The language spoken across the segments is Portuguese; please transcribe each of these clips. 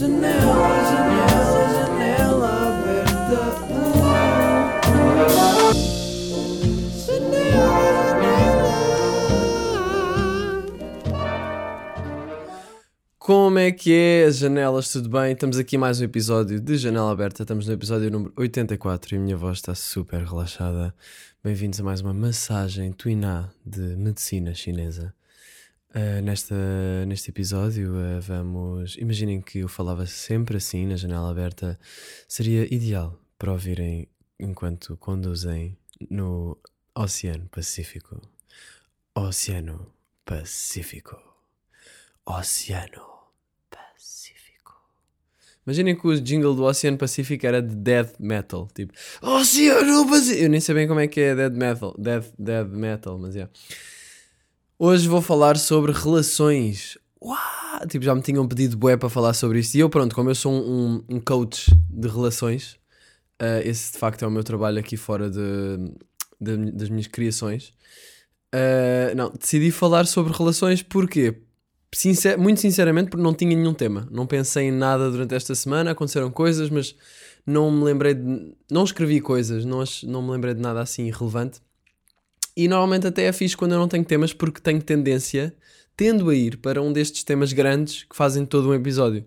Janela, janela, janela aberta. Como é que é, as janelas? Tudo bem? Estamos aqui mais um episódio de Janela Aberta. Estamos no episódio número 84 e a minha voz está super relaxada. Bem-vindos a mais uma massagem Tuiná de medicina chinesa. Uh, nesta, neste episódio uh, vamos. Imaginem que eu falava sempre assim na janela aberta. Seria ideal para ouvirem enquanto conduzem no Oceano Pacífico. Oceano Pacífico. Oceano Pacífico. Imaginem que o jingle do Oceano Pacífico era de death metal. Tipo, Oceano Pacífico. Eu nem sei bem como é que é death metal. Death, death metal, mas é. Yeah. Hoje vou falar sobre relações. Uau! Tipo, já me tinham pedido bué para falar sobre isto. E eu, pronto, como eu sou um, um coach de relações, uh, esse de facto é o meu trabalho aqui fora de, de das minhas criações. Uh, não, decidi falar sobre relações porque, sincer, muito sinceramente, porque não tinha nenhum tema. Não pensei em nada durante esta semana, aconteceram coisas, mas não me lembrei de. Não escrevi coisas, não, não me lembrei de nada assim relevante. E normalmente até é fixe quando eu não tenho temas, porque tenho tendência, tendo a ir para um destes temas grandes que fazem todo um episódio.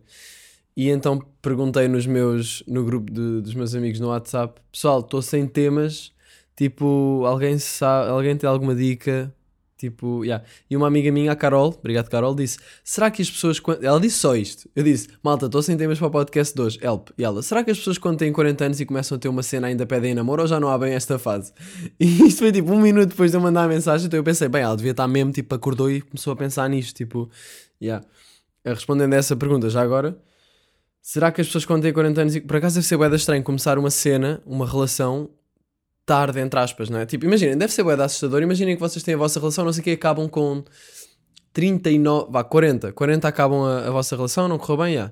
E então perguntei nos meus, no grupo de, dos meus amigos no WhatsApp: Pessoal, estou sem temas. Tipo, alguém, sabe, alguém tem alguma dica? Tipo, yeah. E uma amiga minha, a Carol, obrigado Carol, disse: Será que as pessoas. Ela disse só isto. Eu disse: Malta, estou sem temas para o podcast de hoje. Help. E ela: Será que as pessoas quando têm 40 anos e começam a ter uma cena ainda pedem namoro ou já não bem esta fase? E isto foi tipo um minuto depois de eu mandar a mensagem. Então eu pensei: Bem, ela devia estar mesmo, tipo, acordou e começou a pensar nisto. Tipo, yeah. Respondendo a essa pergunta, já agora. Será que as pessoas quando têm 40 anos e por acaso deve ser bué estranho começar uma cena, uma relação tarde, entre aspas, não é? Tipo, imaginem, deve ser bué assustador. Imaginem que vocês têm a vossa relação, não sei o que, acabam com 39, vá, 40. 40 acabam a, a vossa relação, não correu bem, já.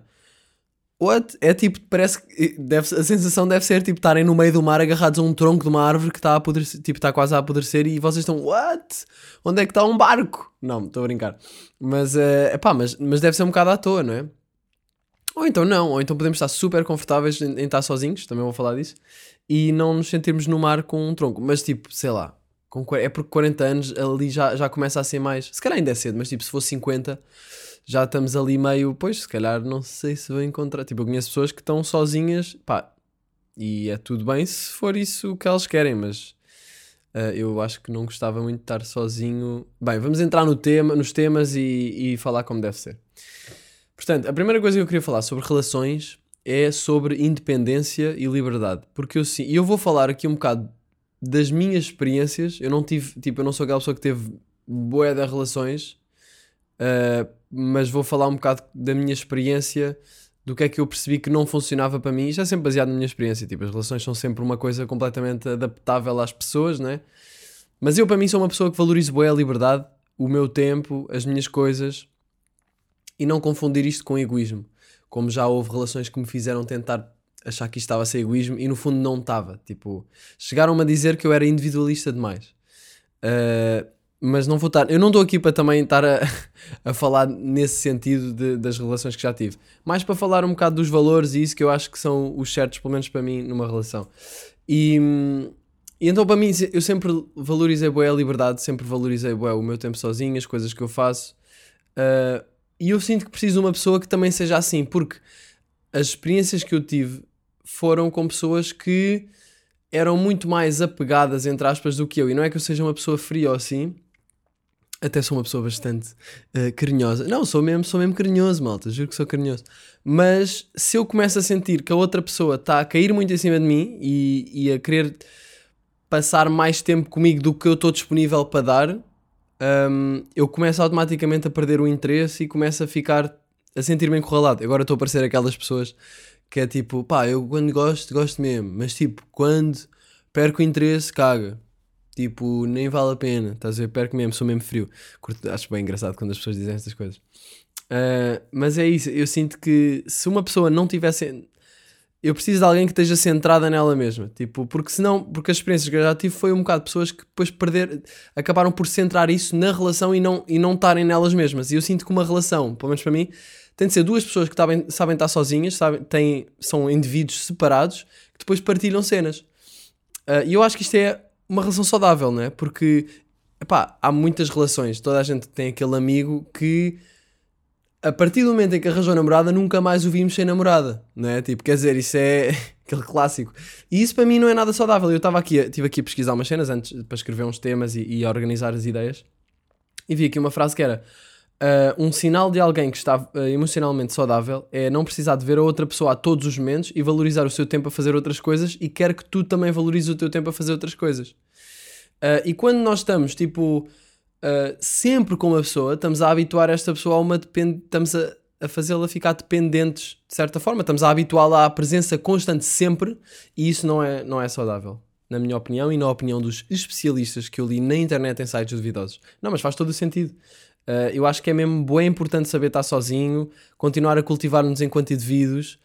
What? É tipo, parece que deve, a sensação deve ser tipo estarem no meio do mar agarrados a um tronco de uma árvore que está a apodrecer, tipo, está quase a apodrecer e vocês estão, what? Onde é que está um barco? Não, estou a brincar. Mas, é uh, pá, mas, mas deve ser um bocado à toa, não é? Ou então não, ou então podemos estar super confortáveis em, em estar sozinhos, também vou falar disso e não nos sentirmos no mar com um tronco. Mas tipo, sei lá, com, é porque 40 anos ali já, já começa a ser mais. Se calhar ainda é cedo, mas tipo, se fosse 50, já estamos ali meio. Pois, se calhar não sei se vou encontrar. Tipo, eu conheço pessoas que estão sozinhas, pá, e é tudo bem se for isso que elas querem, mas. Uh, eu acho que não gostava muito de estar sozinho. Bem, vamos entrar no tema, nos temas e, e falar como deve ser. Portanto, a primeira coisa que eu queria falar sobre relações é sobre independência e liberdade. Porque eu sim, eu vou falar aqui um bocado das minhas experiências. Eu não tive, tipo, eu não sou aquela pessoa que teve boé de relações, uh, mas vou falar um bocado da minha experiência, do que é que eu percebi que não funcionava para mim. Isto é sempre baseado na minha experiência. Tipo, as relações são sempre uma coisa completamente adaptável às pessoas, né? Mas eu, para mim, sou uma pessoa que valorizo boé a liberdade, o meu tempo, as minhas coisas e não confundir isto com egoísmo como já houve relações que me fizeram tentar achar que isto estava a ser egoísmo e no fundo não estava. Tipo, chegaram-me a dizer que eu era individualista demais. Uh, mas não vou estar. Eu não estou aqui para também estar a, a falar nesse sentido de, das relações que já tive. Mais para falar um bocado dos valores e isso que eu acho que são os certos, pelo menos para mim, numa relação. E, e então para mim eu sempre valorizei bué a liberdade, sempre valorizei bué o meu tempo sozinho, as coisas que eu faço. Uh, e eu sinto que preciso de uma pessoa que também seja assim, porque as experiências que eu tive foram com pessoas que eram muito mais apegadas, entre aspas, do que eu. E não é que eu seja uma pessoa fria ou assim. Até sou uma pessoa bastante uh, carinhosa. Não, sou mesmo, sou mesmo carinhoso, malta. Juro que sou carinhoso. Mas se eu começo a sentir que a outra pessoa está a cair muito em cima de mim e, e a querer passar mais tempo comigo do que eu estou disponível para dar, um, eu começo automaticamente a perder o interesse e começo a ficar a sentir-me encurralado. Agora estou a parecer aquelas pessoas que é tipo, pá, eu quando gosto, gosto mesmo, mas tipo, quando perco o interesse, caga. Tipo, nem vale a pena, estás a ver? Perco mesmo, sou mesmo frio. Curto, acho bem engraçado quando as pessoas dizem estas coisas. Uh, mas é isso, eu sinto que se uma pessoa não tivesse eu preciso de alguém que esteja centrada nela mesma. Tipo, porque senão, porque as experiências que eu já tive foi um bocado de pessoas que depois perder, acabaram por centrar isso na relação e não, e não estarem nelas mesmas. E eu sinto que uma relação, pelo menos para mim, tem de ser duas pessoas que sabem, sabem estar sozinhas, sabem, têm, são indivíduos separados, que depois partilham cenas. Ah, E eu acho que isto é uma relação saudável, não é? Porque, epá, há muitas relações. Toda a gente tem aquele amigo que, a partir do momento em que arranjou namorada, nunca mais o vimos sem namorada, não é? Tipo, quer dizer, isso é aquele clássico. E isso para mim não é nada saudável. Eu estava aqui, estive aqui a pesquisar umas cenas antes para escrever uns temas e, e organizar as ideias. E vi aqui uma frase que era: ah, Um sinal de alguém que está ah, emocionalmente saudável é não precisar de ver a outra pessoa a todos os momentos e valorizar o seu tempo a fazer outras coisas e quer que tu também valorizes o teu tempo a fazer outras coisas. Ah, e quando nós estamos, tipo, ah, sempre com uma pessoa, estamos a habituar esta pessoa a uma depend... estamos a, a fazê-la ficar dependentes de certa forma, estamos a habituá-la à presença constante sempre e isso não é, não é saudável. Na minha opinião e na opinião dos especialistas que eu li na internet em sites duvidosos. Não, mas faz todo o sentido. Uh, eu acho que é mesmo bem importante saber estar sozinho, continuar a cultivar-nos enquanto indivíduos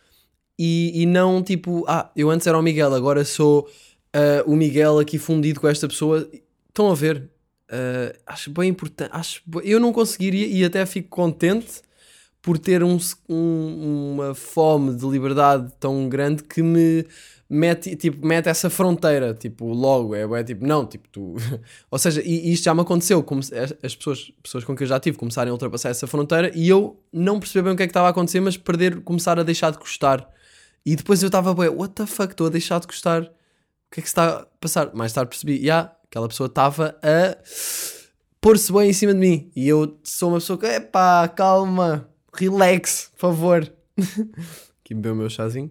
e, e não tipo, ah, eu antes era o Miguel, agora sou uh, o Miguel aqui fundido com esta pessoa. Estão a ver? Uh, acho bem importante. Acho, eu não conseguiria e até fico contente por ter um, um- uma fome de liberdade tão grande que me mete, tipo, mete essa fronteira, tipo, logo, é, é tipo, não, tipo, tu... Ou seja, e, e isto já me aconteceu, como as, as pessoas, pessoas com que eu já tive começarem a ultrapassar essa fronteira e eu não perceber bem o que é que estava a acontecer, mas perder, começar a deixar de gostar. E depois eu estava, bué, what the fuck, estou a deixar de gostar. O que é que se está a passar? Mais tarde percebi, já, aquela pessoa estava a pôr-se bem em cima de mim. E eu sou uma pessoa que, epá, calma, relax, por favor. Aqui bebeu o meu chazinho.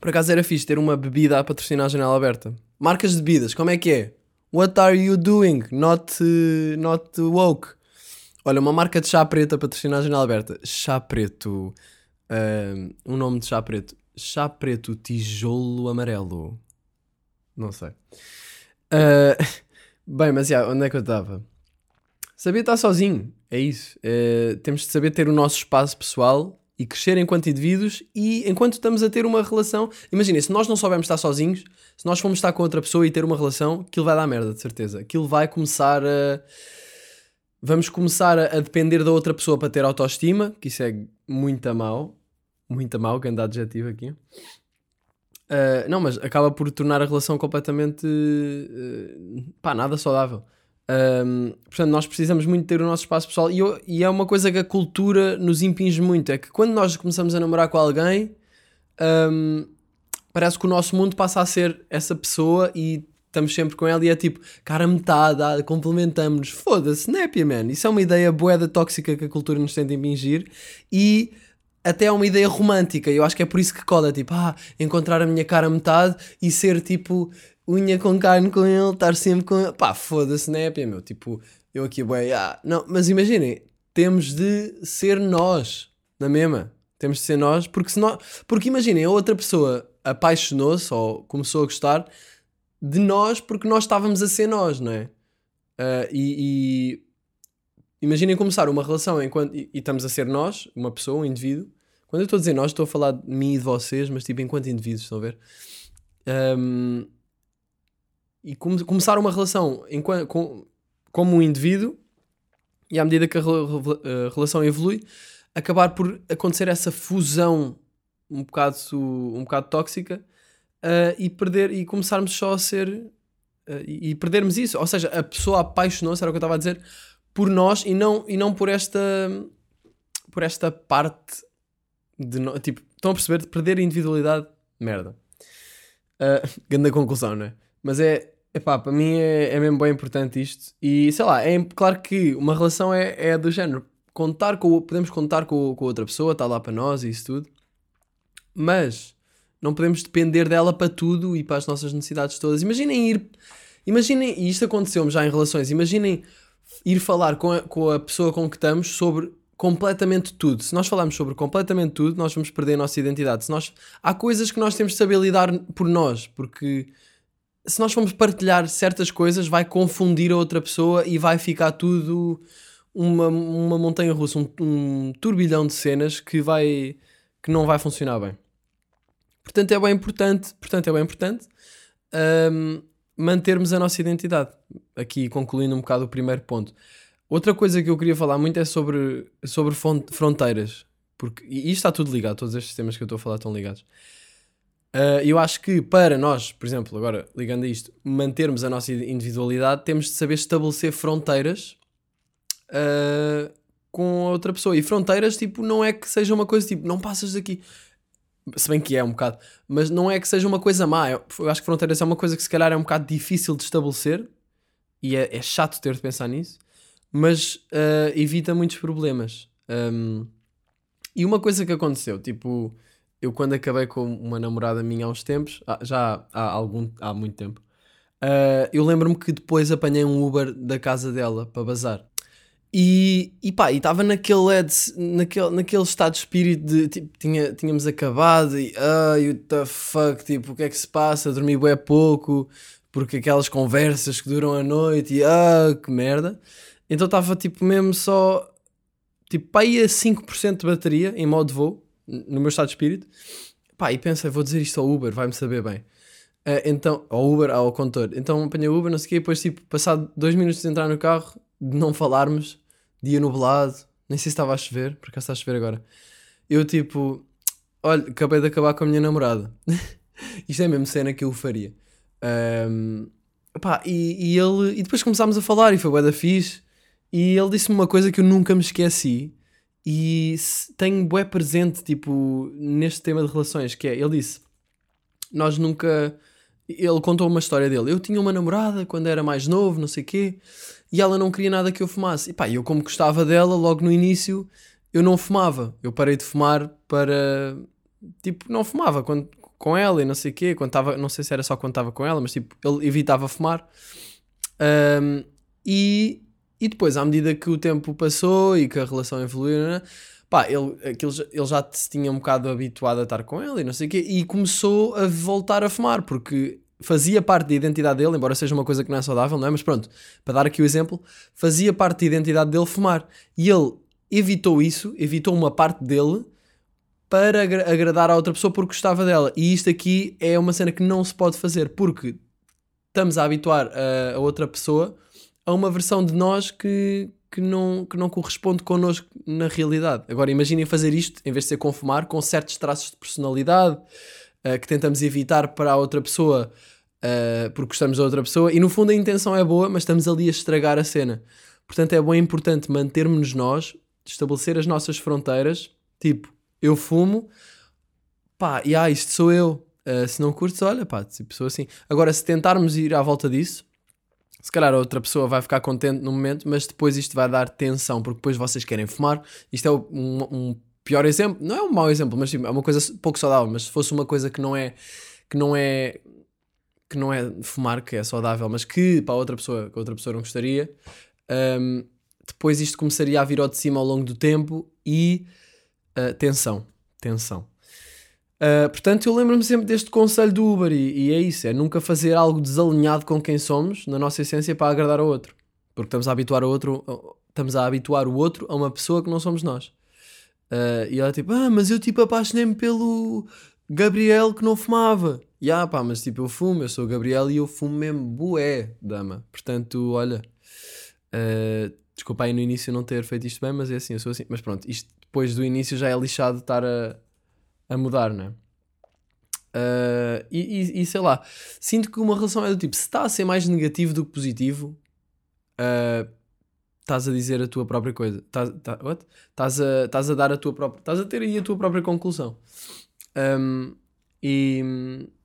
Por acaso era fixe ter uma bebida a patrocinar a janela aberta. Marcas de bebidas, como é que é? What are you doing? Not, uh, not woke. Olha, uma marca de chá preto a patrocinar a janela aberta. Chá preto. Um, um nome de chá preto. Chá preto tijolo amarelo. Não sei. Uh, bem, mas já, onde é que eu estava? Saber estar sozinho, é isso. Eh, temos de saber ter o nosso espaço pessoal e crescer enquanto indivíduos e enquanto estamos a ter uma relação. Imagina, se nós não soubermos estar sozinhos, se nós formos estar com outra pessoa e ter uma relação, aquilo vai dar merda, de certeza. Aquilo vai começar a. Vamos começar a, depender da outra pessoa para ter autoestima, que isso é muito a mau. Muito a mau, grande adjetivo aqui. Uh, não, mas acaba por tornar a relação completamente uh, pá, nada saudável. Um, portanto, nós precisamos muito ter o nosso espaço pessoal e, eu- e é uma coisa que a cultura nos impinge muito: é que quando nós começamos a namorar com alguém, um, parece que o nosso mundo passa a ser essa pessoa e estamos sempre com ela e é tipo, cara, metade, ah, complementamos-nos. Foda-se, népia, man. Isso é uma ideia boeda tóxica que a cultura nos tenta impingir e até é uma ideia romântica. Eu acho que é por isso que cola, tipo, ah, encontrar a minha cara metade e ser tipo unha com carne com ele, estar sempre com ele. Pá, foda-se, népia, meu. Tipo, eu aqui, bué, ah, não, mas imaginem, temos de ser nós, na mesma. Temos de ser nós, porque senão, porque imaginem, a outra pessoa apaixonou-se ou começou a gostar de nós porque nós estávamos a ser nós, não é? E, e imaginem começar uma relação enquanto e, e estamos a ser nós, uma pessoa, um indivíduo. Quando eu estou a dizer nós, estou a falar de mim e de vocês, mas tipo enquanto indivíduos, estão a ver? Ahm, e come- começar uma relação enquanto, com, como um indivíduo e à medida que a, a relação evolui, acabar por acontecer essa fusão um bocado, um bocado tóxica ah, e perder e começarmos só a ser ah, e, e perdermos isso. Ou seja, a pessoa apaixonou-se, era o que eu estava a dizer, por nós e não, e não por esta por esta parte de no- tipo, estão a perceber de perder a individualidade, merda. Uh, grande conclusão, não é? Mas é, epá, para mim é, é mesmo bem importante isto. E sei lá, é claro que uma relação é, é do género. Contar com, podemos contar com, com outra pessoa, está lá para nós e isso tudo, mas não podemos depender dela para tudo e para as nossas necessidades todas. Imaginem ir, imaginem, e isto aconteceu-me já em relações, imaginem ir falar com a, com a pessoa com que estamos sobre completamente tudo. Se nós falarmos sobre completamente tudo, nós vamos perder a nossa identidade. Se nós, há coisas que nós temos de saber lidar por nós, porque se nós formos partilhar certas coisas, vai confundir a outra pessoa e vai ficar tudo uma, uma montanha russa, um, um turbilhão de cenas que vai que não vai funcionar bem. Portanto, é bem importante, portanto, é bem importante hum, mantermos a nossa identidade. Aqui concluindo um bocado o primeiro ponto. outra coisa que eu queria falar muito é sobre, sobre fron- fronteiras. Porque, e isto está tudo ligado, todos estes temas que eu estou a falar estão ligados. Ah, eu acho que para nós, por exemplo, agora ligando a isto, mantermos a nossa individualidade, temos de saber estabelecer fronteiras ah, com outra pessoa. E fronteiras, tipo, não é que seja uma coisa tipo, não passas daqui. Se bem que é um bocado, mas não é que seja uma coisa má. Eu, eu acho que fronteiras é uma coisa que se calhar é um bocado difícil de estabelecer e é, é chato ter de pensar nisso, mas ah, evita muitos problemas. Um, e uma coisa que aconteceu, tipo, eu quando acabei com uma namorada minha há uns tempos, ah, já há, algum, há muito tempo, ah, eu lembro-me que depois apanhei um Uber da casa dela para bazar. E, e pá, estava naquele, ed- naquele, naquele estado de espírito de tipo, tinha, tínhamos acabado e ai, what the fuck, tipo, o que é que se passa? Dormi bué pouco, porque aquelas conversas que duram a noite e ah, que merda. Então estava tipo mesmo só, tipo, pá, ia 5% de bateria em modo voo, no meu estado de espírito. Pá, e pensei, vou dizer isto ao Uber, vai-me saber bem. Ah, então, ao Uber, ao condutor. Então apanhei o Uber, não sei o quê, depois, tipo, passado dois minutos de entrar no carro, de não falarmos, dia nublado, nem sei se estava a chover, por acaso está a chover agora. Eu, tipo, olha, acabei de acabar com a minha namorada. Isto é mesmo cena que eu faria. Ahm, pá, e, e ele, e depois começámos a falar, e foi bué da fixe, e ele disse-me uma coisa que eu nunca me esqueci, e tenho bué presente, tipo, neste tema de relações, que é, ele disse, nós nunca... Ele contou uma história dele. Eu tinha uma namorada quando era mais novo, não sei quê, e ela não queria nada que eu fumasse. E pá, eu como gostava dela, logo no início, eu não fumava. Eu parei de fumar para... Tipo, não fumava quando, com ela e não sei quê. Quando estava, não sei se era só quando estava com ela, mas tipo, ele evitava fumar. Ahm, e, e depois, à medida que o tempo passou e que a relação evoluiu, né, pá, ele, aquilo, ele já se tinha um bocado habituado a estar com ela e não sei o quê, e começou a voltar a fumar, porque fazia parte da identidade dele, embora seja uma coisa que não é saudável, não é? Mas pronto, para dar aqui o exemplo, fazia parte da identidade dele fumar. E ele evitou isso, evitou uma parte dele para agra- agradar a outra pessoa porque gostava dela. E isto aqui é uma cena que não se pode fazer porque estamos a habituar a, a outra pessoa a uma versão de nós que, que, não, que não corresponde connosco na realidade. Agora imaginem fazer isto, em vez de ser com fumar, com certos traços de personalidade eh, que tentamos evitar para a outra pessoa eh, porque gostamos da outra pessoa e no fundo a intenção é boa, mas estamos ali a estragar a cena. Portanto é bem importante mantermos-nos nós, estabelecer as nossas fronteiras, tipo, eu fumo, pá, e ah, isto sou eu. Uh, se não curtes, olha, pá, tipo, sou assim. Agora, se tentarmos ir à volta disso, se calhar outra pessoa vai ficar contente no momento, mas depois isto vai dar tensão, porque depois vocês querem fumar. Isto é um, um pior exemplo, não é um mau exemplo, mas tipo, é uma coisa pouco saudável. Mas se fosse uma coisa que não é, que não é, que não é fumar, que é saudável, mas que para outra pessoa, que outra pessoa não gostaria, um, depois isto começaria a vir ao de cima ao longo do tempo e uh, tensão, tensão. Uh, portanto, eu lembro-me sempre deste conselho do Uber e, e é isso, é nunca fazer algo desalinhado com quem somos, na nossa essência, para agradar ao outro. Porque estamos a habituar o outro, estamos a habituar o outro a uma pessoa que não somos nós. Uh, e ela tipo, ah, mas eu tipo apaixonei-me pelo Gabriel que não fumava. E ah, pá, mas tipo, eu fumo, eu sou o Gabriel e eu fumo mesmo bué, dama. Portanto, olha, uh, desculpa aí no início não ter feito isto bem, mas é assim, eu sou assim. Mas pronto, isto depois do início já é lixado estar a, a mudar, não é? Uh, e, e- e sei lá, sinto que uma relação é do tipo, se está a ser mais negativo do que positivo, uh, estás a dizer a tua própria coisa. Estás tá? Estás a, estás a dar a tua própria. Estás a ter aí a tua própria conclusão. Um, e,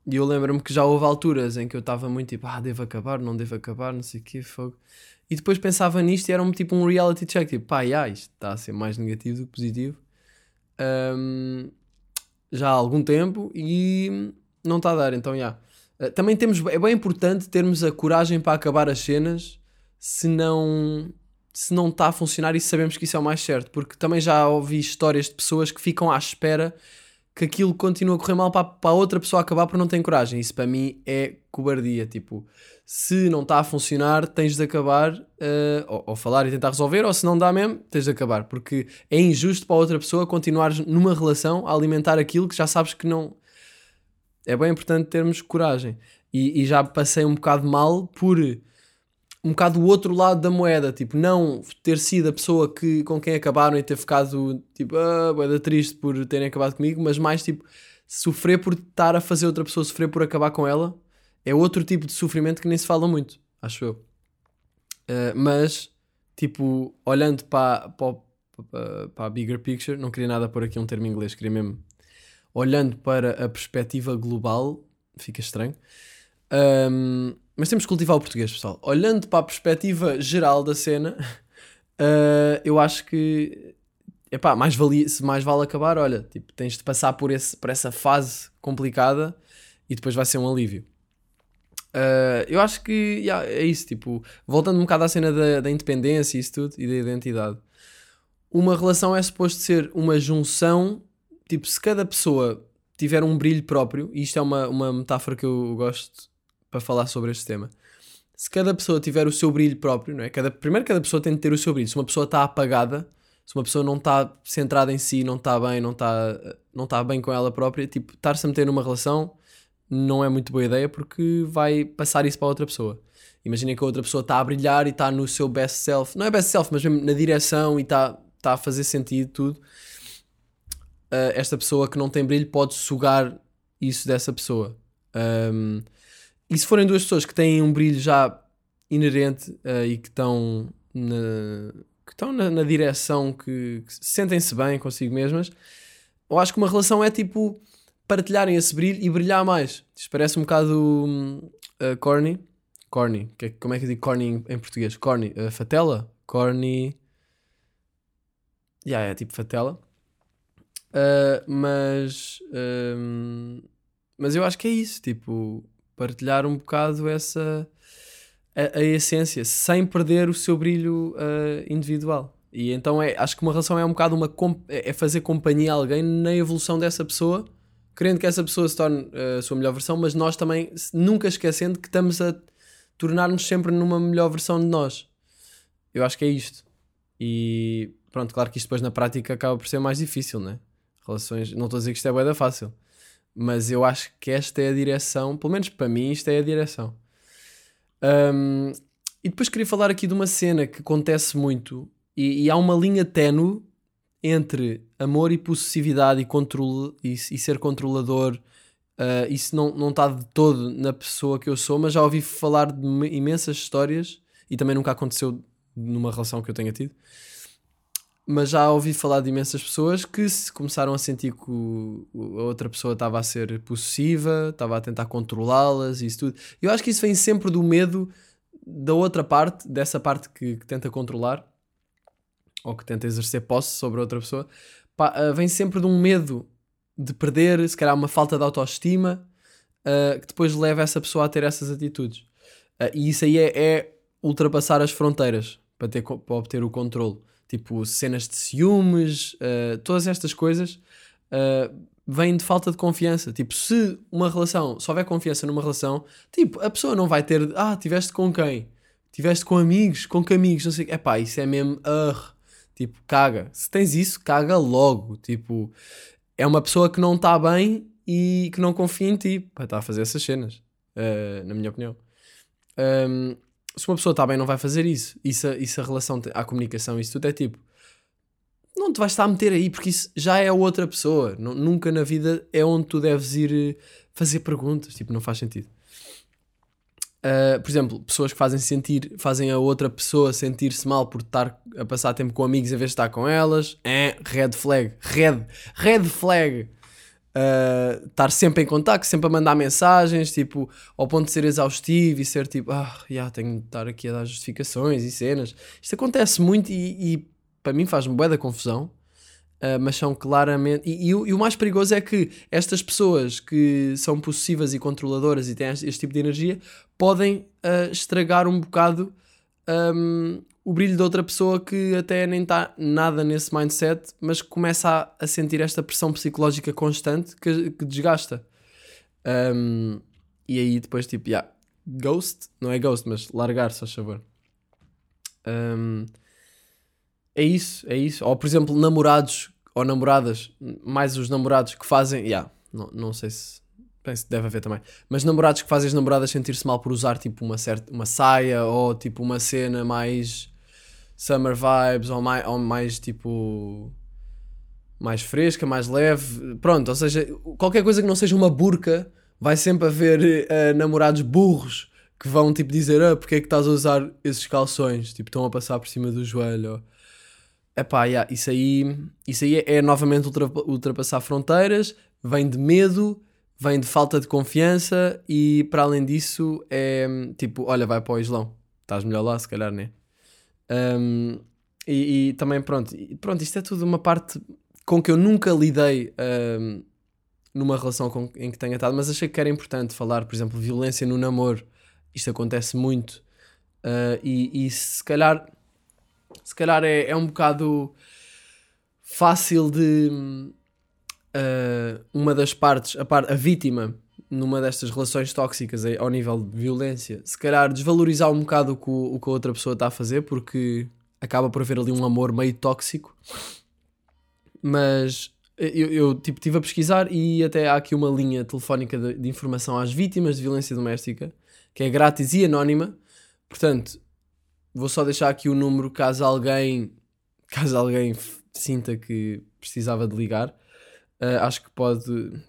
e eu lembro-me que já houve alturas em que eu estava muito tipo, ah, devo acabar, não devo acabar, não sei o que, fogo. E depois pensava nisto e era um tipo um reality check, tipo, pá, já, isto está a ser mais negativo do que positivo. Um, já há algum tempo e não está a dar, então já. Uh, também temos, é bem importante termos a coragem para acabar as cenas se não se não está a funcionar e sabemos que isso é o mais certo, porque também já ouvi histórias de pessoas que ficam à espera que aquilo continue a correr mal para, para a outra pessoa acabar porque não tem coragem. Isso para mim é cobardia. Tipo, se não está a funcionar, tens de acabar, uh, ou, ou falar e tentar resolver, ou se não dá mesmo, tens de acabar, porque é injusto para a outra pessoa continuar numa relação a alimentar aquilo que já sabes que não. É bem importante termos coragem. E, e já passei um bocado mal por um bocado o outro lado da moeda, tipo, não ter sido a pessoa que, com quem acabaram e ter ficado, tipo, ah, boeda triste por terem acabado comigo, mas mais, tipo, sofrer por estar a fazer outra pessoa sofrer por acabar com ela, é outro tipo de sofrimento que nem se fala muito, acho eu. Uh, mas, tipo, olhando para, para, para, a bigger picture, não queria nada pôr aqui um termo em inglês, queria mesmo, olhando para a perspectiva global, fica estranho, um, mas temos que cultivar o português, pessoal. Olhando para a perspectiva geral da cena, uh, eu acho que epá, mais, vale, se mais vale acabar, olha, tipo, tens de passar por, esse, por essa fase complicada e depois vai ser um alívio. Uh, eu acho que yeah, é isso, tipo, voltando um bocado à cena da, da independência e isso tudo, e da identidade. Uma relação é suposto ser uma junção, tipo, se cada pessoa tiver um brilho próprio, e isto é uma, uma metáfora que eu gosto para falar sobre este tema. Se cada pessoa tiver o seu brilho próprio, não é? Cada, primeiro, cada pessoa tem de ter o seu brilho. Se uma pessoa está apagada, se uma pessoa não está centrada em si, não está bem, não está não está bem com ela própria, tipo, estar-se a meter numa relação não é muito boa ideia porque vai passar isso para outra pessoa. Imaginem que a outra pessoa está a brilhar e está no seu best self, não é best self, mas mesmo na direção e está, está a fazer sentido tudo. Uh, esta pessoa que não tem brilho pode sugar isso dessa pessoa. Um, e se forem duas pessoas que têm um brilho já inerente uh, e que estão na, que estão na, na direção que, que sentem-se bem consigo mesmas, eu acho que uma relação é tipo partilharem esse brilho e brilhar mais. Isto parece um bocado uh, corny. Corny. Que é, como é que eu digo corny em, em português? Corny. Uh, fatela? Corny. Yeah, é tipo fatela. Uh, mas. Um, mas eu acho que é isso. Tipo, partilhar um bocado essa a, a essência sem perder o seu brilho uh, individual. E então é, acho que uma relação é um bocado uma é fazer companhia a alguém na evolução dessa pessoa, querendo que essa pessoa se torne uh, a sua melhor versão, mas nós também nunca esquecendo que estamos a tornar-nos sempre numa melhor versão de nós. Eu acho que é isto. E pronto, claro que isto depois na prática acaba por ser mais difícil, né? Relações, não estou a dizer que isto é boeda fácil mas eu acho que esta é a direção, pelo menos para mim, isto é a direção. Um, e depois queria falar aqui de uma cena que acontece muito e, e há uma linha tenue entre amor e possessividade e, controle, e, e ser controlador. Uh, isso não, não está de todo na pessoa que eu sou, mas já ouvi falar de imensas histórias e também nunca aconteceu numa relação que eu tenha tido mas já ouvi falar de imensas pessoas que se começaram a sentir que o, a outra pessoa estava a ser possessiva, estava a tentar controlá-las e isso tudo. Eu acho que isso vem sempre do medo da outra parte, dessa parte que, que tenta controlar ou que tenta exercer posse sobre a outra pessoa, uh, vem sempre de um medo de perder, se calhar uma falta de autoestima, uh, que depois leva essa pessoa a ter essas atitudes. Uh, e isso aí é, é ultrapassar as fronteiras para, ter, para obter o controle tipo cenas de ciúmes, uh, todas estas coisas uh, vêm de falta de confiança. Tipo, se uma relação, se houver confiança numa relação, tipo, a pessoa não vai ter, ah, tiveste com quem? Tiveste com amigos, com que amigos, não sei, é pá, isso é mesmo, uh, tipo, caga. Se tens isso, caga logo. Tipo, é uma pessoa que não está bem e que não confia em ti para estar a fazer essas cenas, uh, na minha opinião. Um, se uma pessoa está bem, não vai fazer isso. Isso, isso a relação à comunicação, isso tudo é tipo. Não te vais estar a meter aí, porque isso já é outra pessoa. Nunca na vida é onde tu deves ir eh, fazer perguntas. Tipo, não faz sentido. Uh, por exemplo, pessoas que fazem sentir, fazem a outra pessoa sentir-se mal por estar a passar tempo com amigos em vez de estar com elas. É red flag. Red, red flag uh, estar sempre em contato, sempre a mandar mensagens, tipo, ao ponto de ser exaustivo e ser tipo, ah, yeah, tenho de estar aqui a dar justificações e cenas. Isto acontece muito e, e para mim faz-me bué da confusão. Uh, mas são claramente. E, e, e, o mais perigoso é que estas pessoas que são possessivas e controladoras e têm este, este tipo de energia podem uh, estragar um bocado um, o brilho de outra pessoa que até nem está nada nesse mindset, mas começa a, a, sentir esta pressão psicológica constante que, que desgasta. Um, e aí depois, tipo, yeah, ghost, não é ghost, mas largar, se faz favor. Um, é isso, é isso. Ou, por exemplo, namorados ou namoradas, mais os namorados que fazem, yeah, não, não sei se Penso deve haver também. Mas namorados que fazem as namoradas sentir-se mal por usar tipo uma, certa, uma saia ou tipo uma cena mais summer vibes ou mais, ou mais tipo mais fresca, mais leve. Pronto, ou seja, qualquer coisa que não seja uma burca, vai sempre haver eh, namorados burros que vão tipo dizer: Ah, porque é que estás a usar esses calções? Tipo, estão a passar por cima do joelho. Ou... Epá, yeah, isso aí, isso aí é, é novamente ultra- ultrapassar fronteiras, vem de medo, vem de falta de confiança e para além disso é tipo, olha, vai para o Islão, estás melhor lá, se calhar, né? Um, e, e também, pronto, pronto, isto é tudo uma parte com que eu nunca lidei um, numa relação com- em que tenha estado, mas achei que era importante falar, por exemplo, violência no namoro. Isto acontece muito. Uh, e, e se calhar, se calhar é, é um bocado fácil de uh, uma das partes, a, par- a vítima, numa destas relações tóxicas eh, ao nível de violência, se calhar desvalorizar um bocado o que, o, que a outra pessoa está a fazer, porque acaba por haver ali um amor meio tóxico. Mas eu, eu tipo, estive a pesquisar e até há aqui uma linha telefónica de, de informação às vítimas de violência doméstica, que é grátis e anónima. Portanto, vou só deixar aqui o número caso alguém, caso alguém sinta que precisava de ligar. Ah, acho que pode.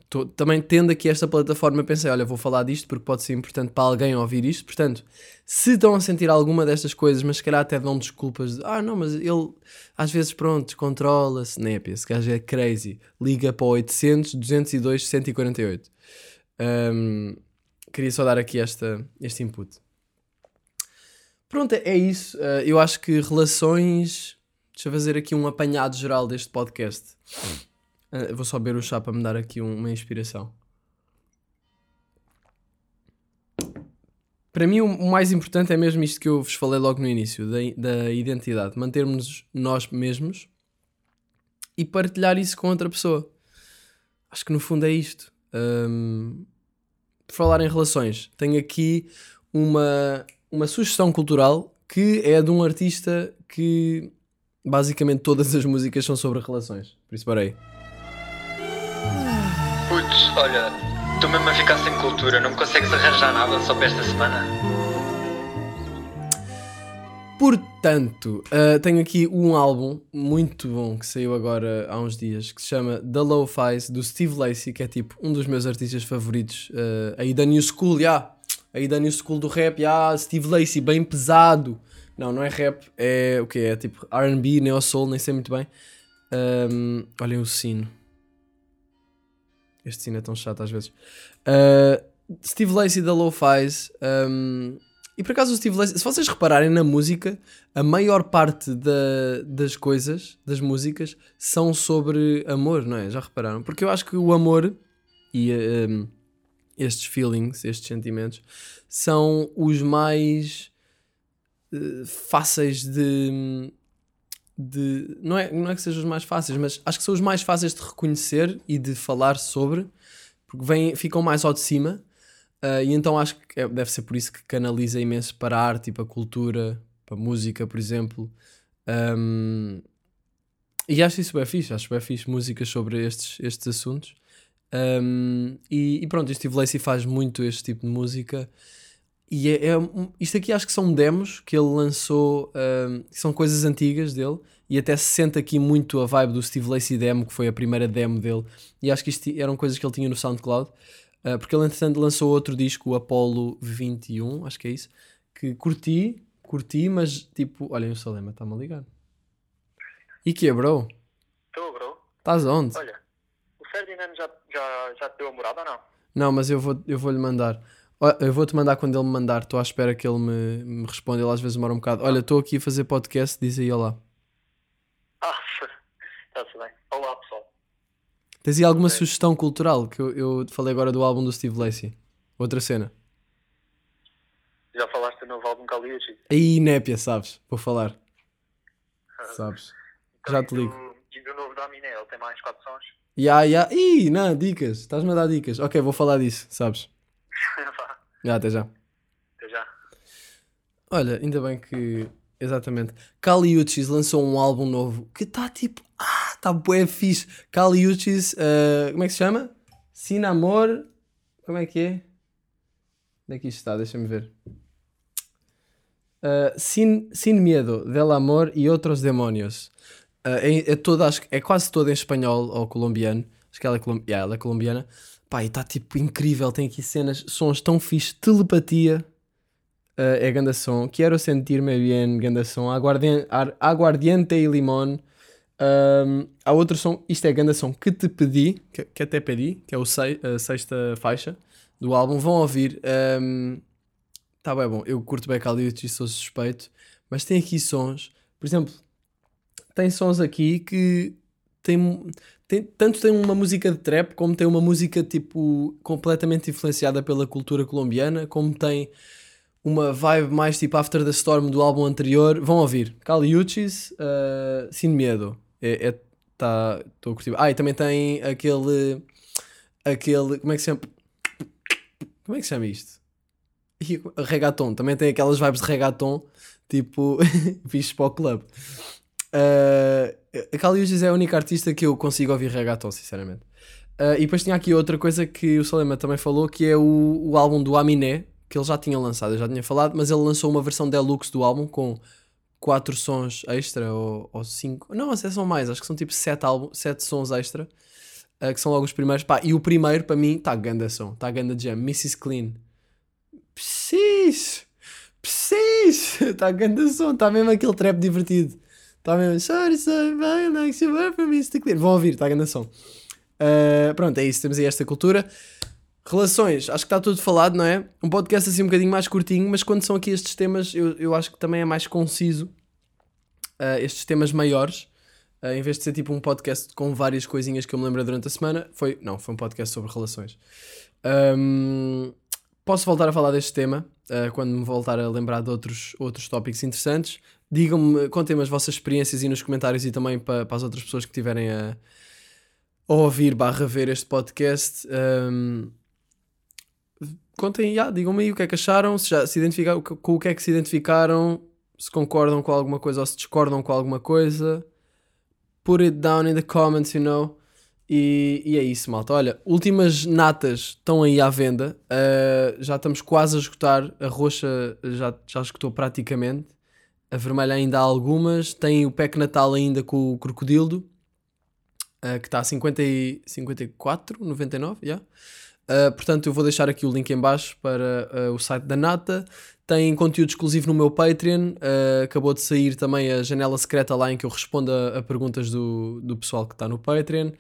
tô- também tendo aqui esta plataforma, pensei: olha, vou falar disto porque pode ser importante para alguém ouvir isto. Portanto, se estão a sentir alguma destas coisas, mas se calhar até dão desculpas de ah, não, mas ele às vezes, pronto, descontrola-se. Népia, esse gajo é crazy. Liga para o 800 202 148. Ahm, queria só dar aqui esta, este input. Pronto, é isso. Ah, eu acho que relações. Deixa eu fazer aqui um apanhado geral deste podcast. Eu vou só beber o chá para me dar aqui um- uma inspiração. Para mim, o mais importante é mesmo isto que eu vos falei logo no início, da, da identidade. Mantermos nós mesmos e partilhar isso com outra pessoa. Acho que no fundo é isto. Ahm, por falar em relações, tenho aqui uma, uma sugestão cultural que é de um artista que basicamente todas as músicas são sobre relações. Por isso. Putz, olha, estou mesmo a ficar sem cultura, não consegues arranjar nada só para esta semana? Portanto, uh, tenho aqui um álbum muito bom que saiu agora há uns dias que se chama The Lo-Fi's do Steve Lacy, que é tipo um dos meus artistas favoritos. Uh, aí da New School, já. Aí da New School do rap, já. Steve Lacy, bem pesado. Não, não é rap, é o que é? Tipo RB, Neo Soul, nem sei muito bem. Um, olhem o sino. Este sino é tão chato às vezes. Uh, Steve Lacy da Lo-Fi's. Um, e por acaso o Steve Lacy, se vocês repararem na música, a maior parte da- das coisas, das músicas, são sobre amor, não é? Já repararam? Porque eu acho que o amor e um, estes feelings, estes sentimentos, são os mais eh, fáceis de. De não, é, não é que sejam os mais fáceis, mas acho que são os mais fáceis de reconhecer e de falar sobre, porque vêm, ficam mais ao de cima. Uh, e então acho que é- deve ser por isso que canaliza imenso para a arte e para a cultura, para a música, por exemplo. Um, e acho isso bem fixe, acho bem fixe músicas sobre estes, estes assuntos. Um, e, e pronto, o Steve Lacy faz muito este tipo de música. E é, é um- isto aqui acho que são demos que ele lançou, um, que são coisas antigas dele. E até se sente aqui muito a vibe do Steve Lacy demo, que foi a primeira demo dele. E acho que isto eram coisas que ele tinha no SoundCloud. Uh, porque ele, entretanto, lançou outro disco, o Apollo 21, acho que é isso, que curti, curti, mas tipo, olhem o Salema, está-me a ligar. E que é, bro? Estou, bro. Estás onde? Olha, o Ferdinand já, já, já te deu a morada ou não? Não, mas eu vou, eu vou mandar. Eu vou-te mandar quando ele me mandar, estou à espera que ele me, me responda, ele às vezes demora um bocado. Olha, estou aqui a fazer podcast, diz aí olá. Ah, está-se bem. Olá, pessoal. Tens aí alguma sugestão cultural? Que eu, eu falei agora do álbum do Steve Lacy. Outra cena. Já falaste do novo álbum Caliucci? Aí, népia, sabes? Vou falar. Sabes? Já te do- ligo. E do novo da Miné, ele tem mais quatro sons? Ya, ya. Ih, não, dicas. Estás-me a dar dicas. Ok, vou falar disso, sabes? Já, até já. até já. Olha, ainda bem que. Exatamente. Kali Uchis lançou um álbum novo que está tipo. Ah, está bué fixe. Kali Uchis, eh, como é que se chama? Sin Amor Como é que é? Onde é que isto está? Deixa-me ver. Uh, sin, sin Miedo, Del Amor e Outros Demónios. Uh, é, é, toda, acho, é quase toda em espanhol ou colombiano. Acho que ela é, colom- yeah, ela é colombiana. Pá, e está tipo incrível. Tem aqui cenas, sons tão fixe. Telepatia uh, é ganda som. Quero sentir-me bien, ganda som. Aguardiente, ar- aguardiente e limón. Um, há outro som, isto é ganda som que te pedi, que, que até pedi, que é o sei- a sexta faixa do álbum. Vão ouvir. Um, tá bem bom. Eu curto bem Caliucci, sou suspeito. Mas tem aqui sons, por exemplo, tem sons aqui que tem, tem- tanto tem uma música de trap como tem uma música tipo completamente influenciada pela cultura colombiana, como tem uma vibe mais tipo After the Storm do álbum anterior. Vão ouvir Caliuchis, uh, Sin Miedo. É, é, tá, a curtir. Ah, e também tem aquele. Aquele. Como é que se chama? Como é que se chama isto? Reggaeton. Também tem aquelas vibes de reggaeton, tipo, fixe para o club. Uh, a Caliuchis é a única artista que eu consigo ouvir reggaeton, sinceramente. Uh, e depois tinha aqui outra coisa que o Salema também falou, que é o, o álbum do Aminé, que ele já tinha lançado, eu já tinha falado, mas ele lançou uma versão deluxe do álbum com quatro sons extra ou, ou cinco. Não, até são mais, acho que são tipo sete, álbum, sete sons extra, uh, que são logo os primeiros. Pá, e o primeiro, para mim, está ganda som, está ganda jam. Mrs. Clean. Preciso! Preciso! Está ganda som, está mesmo aquele trap divertido. Está mesmo. Sorry, sorry, bye, like you were for Mr. Clean. Vão ouvir, está ganda som. Uh, pronto, é isso, temos aí esta cultura. Relações, acho que está tudo falado, não é? Um podcast assim um bocadinho mais curtinho, mas quando são aqui estes temas, eu, eu acho que também é mais conciso. uh, estes temas maiores, uh, em vez de ser tipo um podcast com várias coisinhas que eu me lembro durante a semana, foi, não, foi um podcast sobre relações. Um, posso voltar a falar deste tema uh, quando me voltar a lembrar de outros, outros tópicos interessantes. Digam-me, contem-me as vossas experiências e nos comentários e também para, para as outras pessoas que tiverem a, a ouvir barra ver este podcast. Um, contem, já, digam-me aí o que é que acharam, se já se identificaram, com o que é que se identificaram, se concordam com alguma coisa ou se discordam com alguma coisa. Put it down in the comments, you know. E, e é isso, malta. Olha, últimas natas estão aí à venda. Uh, já estamos quase a esgotar. A roxa já, já esgotou praticamente. A vermelha ainda há algumas. Tem o pack Natal ainda com o crocodilo. uh, que está a 50 e 54, 99, yeah. Uh, portanto, eu vou deixar aqui o link em baixo para uh, o site da Nata. Tem conteúdo exclusivo no meu Patreon. Uh, acabou de sair também a janela secreta lá em que eu respondo a, a perguntas do, do pessoal que está no Patreon.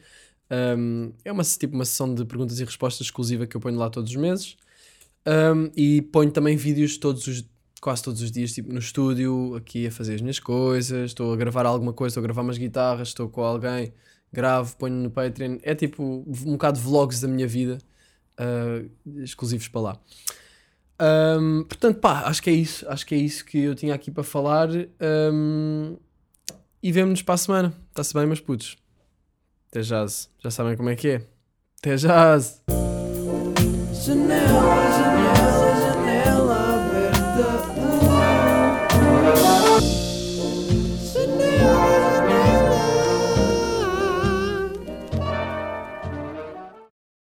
Um, é uma, tipo, uma sessão de perguntas e respostas exclusiva que eu ponho lá todos os meses. Um, e ponho também vídeos todos os, quase todos os dias, tipo no estúdio, aqui a fazer as minhas coisas. Estou a gravar alguma coisa, estou a gravar umas guitarras, estou com alguém, gravo, ponho no Patreon. É tipo um bocado de vlogs da minha vida, uh, exclusivos para lá. Um, portanto, pá, acho que é isso. Acho que é isso que eu tinha aqui para falar. Um, e vemo-nos para a semana. Está-se bem, meus putos? Até jazz. Já sabem como é que é. Até jazz. Janela,